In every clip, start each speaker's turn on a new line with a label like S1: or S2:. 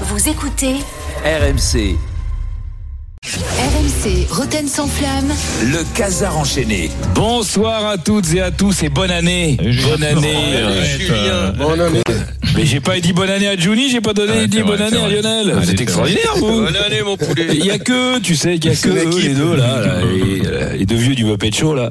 S1: Vous écoutez
S2: RMC,
S1: RMC Roten sans flamme.
S2: le casar enchaîné.
S3: Bonsoir à toutes et à tous et bonne année. Bonne année.
S4: Bonne année.
S3: Mais j'ai pas dit bonne année à Juni, j'ai pas donné
S5: Ouais,
S3: dit bonne année à. Lionel. Vous
S5: c'est
S3: êtes extraordinaire, vous.
S4: Bonne année, mon poulet.
S3: Il y a que, tu sais, qu'il y a que eux, les deux là, là, les, euh, les deux vieux du Muppet Show là.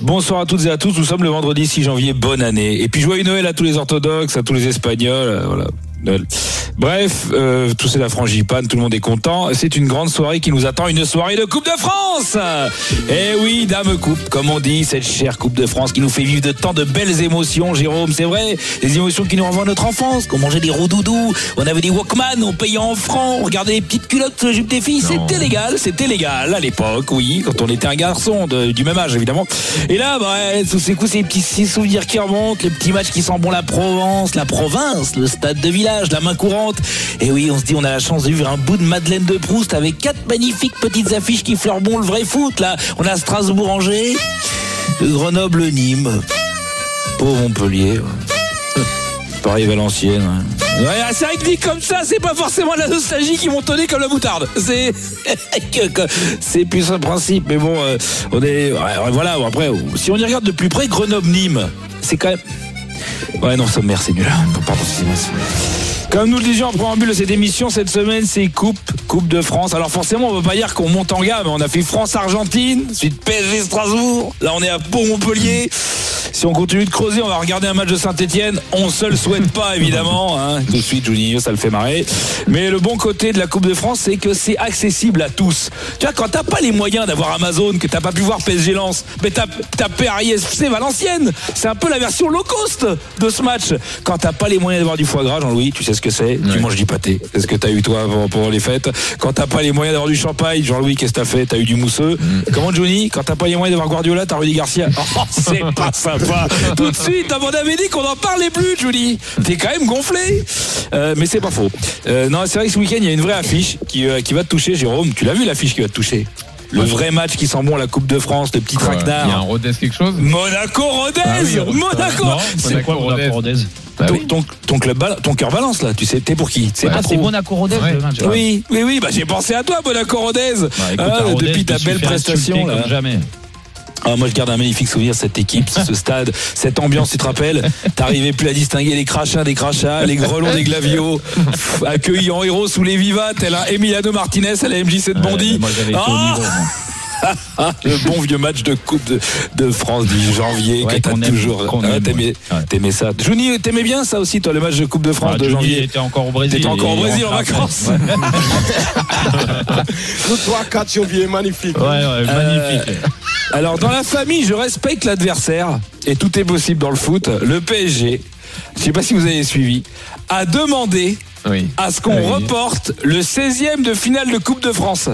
S3: Bonsoir à toutes et à tous. Nous sommes le vendredi 6 janvier. Bonne année. Et puis joyeux Noël à tous les orthodoxes, à tous les Espagnols. euh, Voilà. Noël. Bref, euh, tout c'est la frangipane, tout le monde est content. C'est une grande soirée qui nous attend, une soirée de Coupe de France. Eh oui, Dame Coupe, comme on dit, cette chère Coupe de France qui nous fait vivre de tant de belles émotions, Jérôme, c'est vrai. Des émotions qui nous renvoient à notre enfance, qu'on mangeait des roux-doudous, on avait des Walkman, on payait en francs, on regardait les petites culottes sur les jupes des filles, c'était légal, c'était légal à l'époque, oui, quand on était un garçon de- du même âge évidemment. Et là, bah, tous ces coups, ces petits souvenirs qui remontent, les petits matchs qui sentent bon la Provence, la province, le stade de village, la main courante. Et oui, on se dit, on a la chance de vivre un bout de Madeleine de Proust avec quatre magnifiques petites affiches qui fleurent le vrai foot. Là, on a Strasbourg-Angers, Grenoble-Nîmes, pauvre Montpellier. Paris-Valenciennes. Ouais, c'est vrai que dit comme ça, c'est pas forcément la nostalgie qui montonner comme la moutarde. C'est c'est plus un principe, mais bon, euh, on est ouais, voilà. Après, si on y regarde de plus près, Grenoble-Nîmes, c'est quand même. Ouais, non, sommaire, c'est nul. Excusez-moi. Comme nous le disions en préambule de cette émission, cette semaine, c'est Coupe, Coupe de France. Alors forcément, on ne veut pas dire qu'on monte en gamme. On a fait France-Argentine, ensuite PSG Strasbourg. Là, on est à Pau-Montpellier. Si on continue de creuser, on va regarder un match de Saint-Etienne. On se le souhaite pas, évidemment. hein. Tout de suite, Juninho, ça le fait marrer. Mais le bon côté de la Coupe de France, c'est que c'est accessible à tous. Tu vois, quand t'as pas les moyens d'avoir Amazon, que t'as pas pu voir PSG Lens, mais t'as t'as Paris FC Valenciennes. C'est un peu la version low cost de ce match. Quand t'as pas les moyens d'avoir du foie gras, Jean-Louis, tu sais ce que c'est? Tu manges du pâté. C'est ce que t'as eu toi avant- pendant les fêtes? Quand t'as pas les moyens d'avoir du champagne, Jean-Louis, qu'est-ce que t'as fait? T'as eu du mousseux? Comment Johnny? Quand t'as pas les moyens d'avoir Guardiola, t'as Rudy Garcia? Oh, c'est pas sympa. Tout de suite, on avait dit qu'on en parlait plus, Johnny. T'es quand même gonflé. Euh, mais c'est pas faux. Euh, non, c'est vrai que ce week-end, il y a une vraie affiche qui, euh, qui va te toucher, Jérôme. Tu l'as vu l'affiche qui va te toucher? Le vrai match qui sent bon la Coupe de France, le petit
S5: Il y a un
S3: traquenard.
S5: Rodez quelque chose?
S3: Monaco-Rodez
S5: Ah oui,
S3: Monaco C'est
S5: Monaco, Rodez? Bah
S3: ton,
S5: oui.
S3: ton, ton club ton cœur balance là, tu sais, t'es pour qui? C'est
S5: Ouais,
S3: pas
S5: ah,
S3: trop.
S5: c'est
S6: Monaco Rodez
S5: Ouais.
S6: le match.
S3: Oui, oui, oui, bah j'ai pensé à toi, Monaco Rodez.
S6: Bah, écoute,
S3: Ah,
S6: Rodez,
S3: depuis ta belle prestation. là.
S6: Comme jamais.
S3: Ah, moi je garde un magnifique souvenir de cette équipe, ce stade, cette ambiance, tu te rappelles T'arrivais plus à distinguer les crachats des crachats, les grelons des glavios, accueillis en héros sous les vivats, tel un Emiliano Martinez à la MJ7 Bondy.
S6: Ouais, moi j'avais été au niveau. moi.
S3: Ah, le bon vieux match de Coupe de, de France du janvier
S6: Ouais,
S3: que t'as toujours.
S6: qu'on
S3: Ah, t'aimais,
S6: ouais.
S3: ça. Johnny, t'aimais bien ça aussi, toi, le match de Coupe de France
S6: Ah,
S3: de
S6: Johnny
S3: janvier?
S6: était encore au Brésil.
S3: T'étais encore au Brésil en vacances?
S4: Le 3-4 janvier, magnifique.
S6: Ouais, ouais, magnifique.
S3: Alors, dans la famille, je respecte l'adversaire et tout est possible dans le foot. Le PSG, je sais pas si vous avez suivi, a demandé
S5: Oui.
S3: à ce qu'on
S5: Oui.
S3: reporte le 16e de finale de Coupe de France.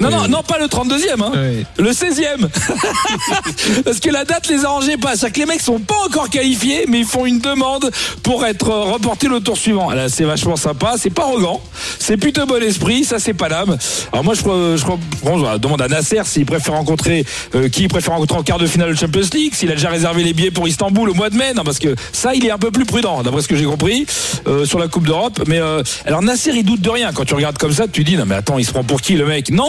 S3: Non, non, non, pas le 32e, hein.
S5: Oui.
S3: Le 16e Parce que la date les arrangeait pas. C'est-à-dire que les mecs sont pas encore qualifiés, mais ils font une demande pour être euh, reportés le tour suivant. Là, c'est vachement sympa, c'est pas arrogant, c'est plutôt bon esprit, ça c'est pas l'âme. Alors moi, je, crois- je, crois- bon, je demande à Nasser s'il préfère rencontrer, euh, qui il préfère rencontrer en quart de finale de Champions League, s'il a déjà réservé les billets pour Istanbul au mois de mai. Non, parce que ça, il est un peu plus prudent, d'après ce que j'ai compris, euh, sur la Coupe d'Europe. Mais euh, alors Nasser, il doute de rien. Quand tu regardes comme ça, tu dis, non mais attends, il se prend pour qui le mec? Non,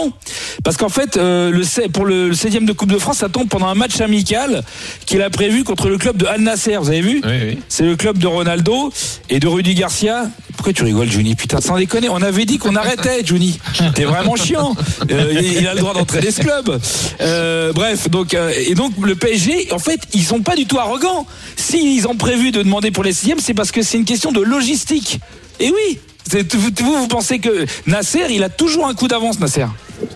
S3: parce qu'en fait, euh, le, pour le, le 16e de Coupe de France, ça tombe pendant un match amical qu'il a prévu contre le club de Al Nasser. Vous avez vu
S5: Oui, oui.
S3: C'est le club de Ronaldo et de Rudy Garcia. Pourquoi tu rigoles, Juni Putain, sans déconner, on avait dit qu'on arrêtait, Juni. T'es vraiment chiant. Euh, il a le droit d'entraîner ce club. Euh, bref, donc et donc le PSG, en fait, ils sont pas du tout arrogants. S'ils ont prévu de demander pour les sixièmes, c'est parce que c'est une question de logistique. Et oui. vous, vous pensez que Nasser, il a toujours un coup d'avance, Nasser?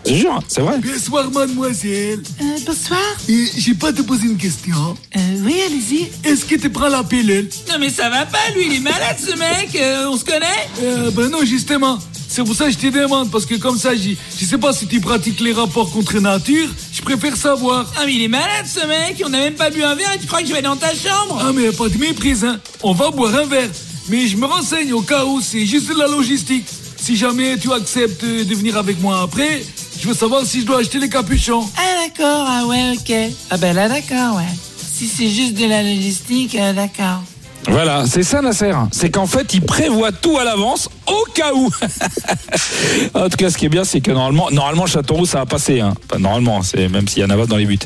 S3: Je te jure, hein, c'est vrai.
S7: Bonsoir, mademoiselle.
S8: Euh, bonsoir.
S7: Et j'ai pas te poser une question.
S8: Euh, oui, allez-y.
S7: Est-ce que tu prends la pilule
S8: Non, mais ça va pas, lui, il est malade, ce mec. euh, on se connaît?
S7: Euh, Ben non, justement. C'est pour ça que je te demande, parce que comme ça, je, je sais pas si tu pratiques les rapports contre nature, je préfère savoir.
S8: Ah, mais il est malade, ce mec. On a même pas bu un verre et tu crois que je vais dans ta chambre?
S7: Ah, mais pas de méprise, hein. On va boire un verre. Mais je me renseigne au cas où, c'est juste de la logistique. Si jamais tu acceptes de venir avec moi après, je veux savoir si je dois acheter les capuchons.
S8: Ah, d'accord, ah ouais, ok. Ah, ben là, d'accord, ouais. Si c'est juste de la logistique, euh, d'accord.
S3: Voilà, c'est ça Nasser. C'est qu'en fait, il prévoit tout à l'avance au cas où. en tout cas, ce qui est bien, c'est que normalement, normalement Châteauroux, ça va passer. Hein. Enfin, normalement, c'est même s'il y en a dans les buts.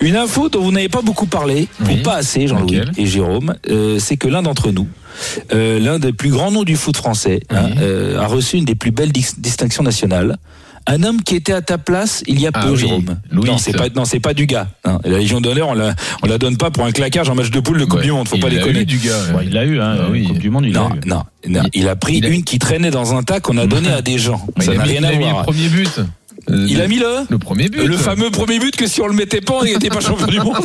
S3: Une info dont vous n'avez pas beaucoup parlé,
S5: Oui.
S3: ou pas assez, Jean-Louis et Jérôme, euh, c'est que l'un d'entre nous, euh, l'un des plus grands noms du foot français, hein, euh, a reçu une des plus belles dis- distinctions nationales. Un homme qui était à ta place il y a
S5: Ah
S3: peu,
S5: oui,
S3: Jérôme.
S5: Louis.
S3: Non, c'est pas, non, c'est pas du gars. Non, la Légion d'honneur, on la, on la donne pas pour un claquage en match de poule de Coupe
S5: Ouais.
S3: du Monde. Faut
S5: Il
S3: pas déconner.
S5: eu, du gars.
S6: Ouais, il l'a eu, hein,
S5: Ah oui.
S6: Coupe du Monde, il
S3: Non,
S6: l'a eu.
S3: non, non, il a pris
S5: Il a-
S3: une qui traînait dans un tas qu'on a donné à des gens.
S5: Mais
S3: Ça
S5: il a
S3: n'a
S5: mis,
S3: rien
S5: il
S3: à
S5: a mis
S3: voir.
S5: le premier but. Euh,
S3: Il a mis le
S5: le premier but.
S3: le fameux premier but que si on le mettait pas, on n'était pas champion du monde.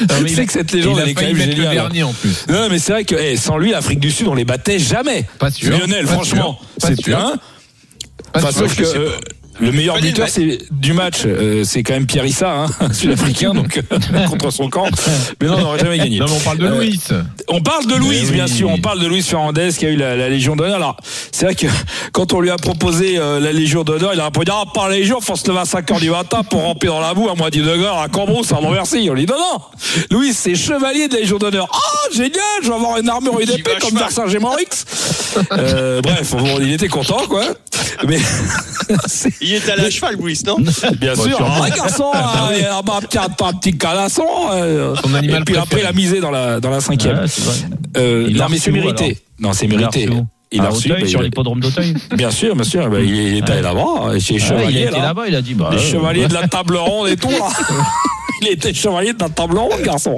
S5: mais
S3: Tu sais
S5: a-
S3: que cette
S5: Il
S3: légende
S5: a
S3: elle est quand même
S5: le
S3: géniale.
S5: dernier en plus.
S3: Non, mais c'est vrai que eh, sans lui, l'Afrique du Sud, on les battait jamais.
S5: Pas sûr.
S3: Lionel,
S5: Pas
S3: franchement, c'est
S5: sûr.
S3: un. Enfin, sauf que euh, le meilleur buteur c'est du match, euh, c'est quand même Pierre Issa, hein, sud-africain, donc euh, contre son camp. Mais non, on n'aurait jamais gagné.
S5: Non, mais on parle de
S3: Euh,
S5: Louis.
S3: On parle de Louise,
S5: oui.
S3: bien sûr. On parle de Louise Fernandez qui a eu la, la Légion d'honneur. Alors, c'est vrai que quand on lui a proposé euh, la Légion d'honneur, il a répondu Ah, pas la Légion, faut se lever à 5 heures du matin pour ramper dans la boue à moins 10 degrés à Cambrousse, à Montmercy. On lui dit Non, non, Louise, c'est chevalier de la Légion d'honneur. Ah, génial, je vais avoir une armure et une
S4: J'y
S3: épée
S4: vais à
S3: comme. Vercingétorix. euh, bref, bon, il était content, quoi. Mais
S4: Il était allé à cheval, Louis, non
S3: Bien sûr, un garçon, euh, un, un petit, un petit calasson. euh,
S5: Son animal
S3: et puis après,
S5: préféré.
S3: il a misé dans la, dans la cinquième. Euh,
S6: Il
S3: non,
S6: l'a
S3: mais c'est mérité. Non, c'est
S6: Il l'a
S3: mérité. Il a reçu. Bah,
S6: sur
S3: il-
S6: l'hippodrome d'Auteuil.
S3: Bien sûr, bien sûr. bah, il, il était là-bas, chez
S6: Ah, il
S3: chevaliers.
S6: a été
S3: là.
S6: là-bas, il a dit bah.
S3: Les
S6: euh,
S3: chevaliers de la table ronde et tout, là. Il était chevalier de la table ronde, garçon.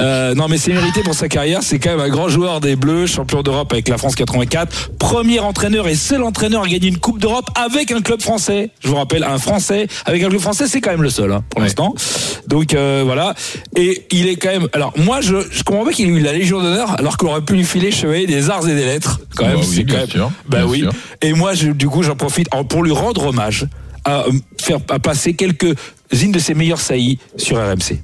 S3: Euh, non, mais c'est mérité pour sa carrière. C'est quand même un grand joueur des Bleus, champion d'Europe avec la France 84, premier entraîneur et seul entraîneur à gagner une Coupe d'Europe avec un club français. Je vous rappelle, un Français avec un club français, c'est quand même le seul hein, pour
S5: Ouais.
S3: l'instant. Donc euh, voilà. Et il est quand même. Alors moi, je, je comprends pas qu'il ait eu la Légion d'honneur alors qu'on aurait pu lui filer chevalier des arts et des lettres. Quand même,
S5: Bah oui,
S3: c'est
S5: bien
S3: quand même.
S5: sûr,
S3: Bah
S5: bien
S3: oui.
S5: sûr.
S3: Et moi, je- du coup, j'en profite pour lui rendre hommage à euh, faire à passer quelques-unes de ses meilleures saillies sur RMC.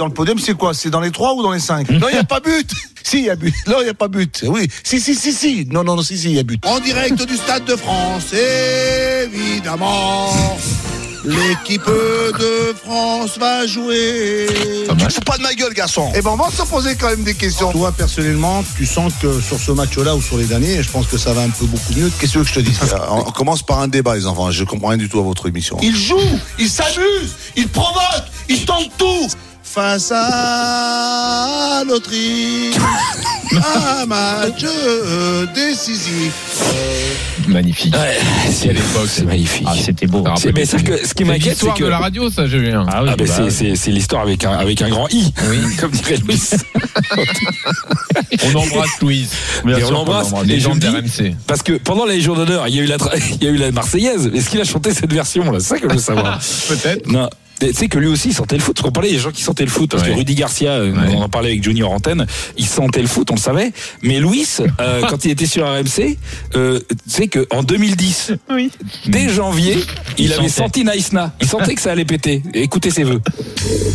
S9: Dans le podium, c'est quoi? C'est dans les 3 ou dans les 5 Non, il n'y a pas but Si, il y a but. Non, il n'y a pas but. Oui. Si, si, si, si. Non, non, non, si, si, il y a but.
S10: En direct du Stade de France, évidemment. L'équipe de France va jouer. Tu
S5: mal.
S10: te fous pas de ma gueule, garçon.
S9: Eh ben, on va se poser quand même des questions. Toi, personnellement, tu sens que sur ce match-là ou sur les derniers, je pense que ça va un peu beaucoup mieux. Qu'est-ce que je te
S10: Euh, On commence par un débat, les enfants. Je comprends rien du tout à votre émission.
S9: Il joue, il s'amuse, il provoque, il tente tout.
S10: Face à l'Autriche, un match décisif.
S5: Magnifique.
S3: c'est
S5: à l'époque.
S3: c'est magnifique.
S6: Ah, c'était beau.
S5: Ça
S3: mais c'est que ce qui
S5: C'est
S3: m'inquiète, c'est
S5: l'histoire
S3: que
S5: de la radio, ça, Julien.
S6: Ah oui,
S3: Ah,
S6: bah,
S3: c'est- c'est c'est l'histoire avec un avec un grand i, comme dirait Louis.
S5: On embrasse Louise.
S6: bien
S3: Et on
S6: sûr qu'on
S3: l'embrasse.
S6: l'embrasse.
S3: Et je
S5: Légende
S3: le dis,
S5: d'RMC.
S3: Parce que pendant la Légion d'honneur, il y a eu la tra- il y a eu la Marseillaise. Est-ce qu'il a chanté cette version là? C'est ça que je veux savoir.
S5: Peut-être.
S3: Non. Tu sais que lui aussi il sentait le foot. Parce qu'on parlait des gens qui sentaient le foot. Parce
S5: Ouais.
S3: que Rudy Garcia, euh,
S5: Ouais.
S3: on en parlait avec Junior Antenne, il sentait le foot, on le savait. Mais Louis, euh, quand il était sur RMC, euh, tu sais qu'en 2010, dès janvier, il,
S6: Il
S3: avait
S6: sentait.
S3: senti Naïsna. Il sentait que ça allait péter. Écoutez ses vœux.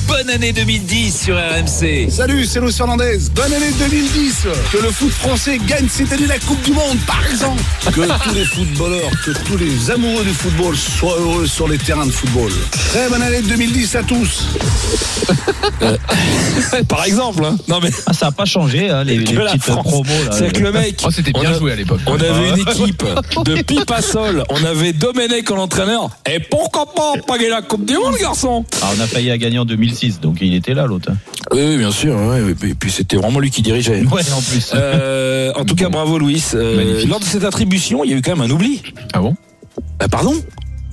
S2: Bonne année 2010 sur RMC.
S9: Salut, c'est Luis Fernandez. Bonne année 2010. Que le foot français gagne cette année la Coupe du Monde, par exemple. Que tous les footballeurs, que tous les amoureux du football soient heureux sur les terrains de football. Très bonne année 2010 à tous.
S3: Par exemple. hein. Non mais.
S6: Ah, ça n'a pas changé, hein, les, petites
S3: France.
S6: promos. là.
S3: C'est que le mec.
S5: Oh, c'était bien
S3: a-
S5: joué à l'époque.
S3: On avait une équipe de pipe à sol. On avait Domenech en entraîneur. Et pourquoi pas gagner la Coupe du Monde, garçon?
S6: Ah, on a failli à gagner en 2006, donc il était là, l'autre. hein.
S3: Oui, oui, bien sûr. ouais, Et puis c'était vraiment lui qui dirigeait.
S6: Ouais, en plus.
S3: Euh, en tout cas, bravo Louis. Euh,
S5: Magnifique.
S3: lors de cette attribution, il y a eu quand même un oubli.
S5: Ah bon?
S3: Bah, pardon?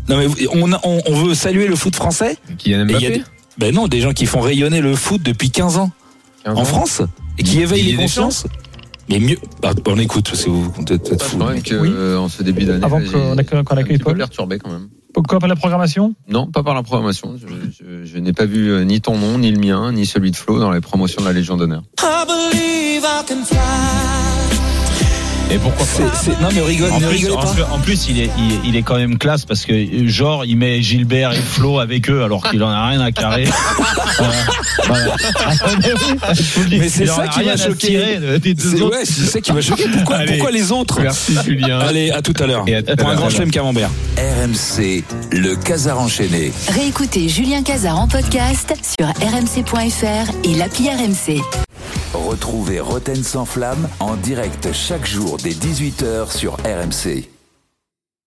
S3: Non mais on, a- on, on veut saluer le foot français. Il y a des- Ben non, des gens qui font rayonner le foot depuis 15 ans en France et qui éveillent
S5: Didier
S3: les consciences. Mais mieux. Bah, on écoute, parce que vous vous êtes peut-être fou.
S11: quand même que, euh, en ce début d'année,
S6: Avant qu'on
S11: un
S6: accueille Paul.
S11: perturbé quand même.
S6: Pourquoi pas la programmation?
S11: Non, pas par la programmation. Je, je- je n'ai pas vu euh, ni ton nom, ni le mien, ni celui de Flo dans les promotions de la Légion d'honneur.
S5: Et pourquoi pas
S3: non mais rigole,
S6: en
S3: ne
S6: plus,
S3: rigolez
S6: en,
S3: pas.
S6: plus, en plus, il est, il, il est quand même classe parce que euh, genre il met Gilbert et Flo avec eux alors qu'il en a rien à carrer. Voilà. Mais
S3: c'est ça qui m'a choqué. C'est
S6: autres.
S3: ouais, c'est ça qui m'a choqué. Pourquoi,
S5: Allez.
S3: pourquoi les autres
S5: Merci Julien.
S3: Allez, à tout à l'heure. Pour un grand chelem camembert.
S2: RMC, le Casar enchaîné.
S1: Réécoutez Julien Cazard en podcast sur rmc.fr et l'appli RMC.
S12: Retrouvez Roten sans flamme en direct chaque jour dès 18h sur RMC.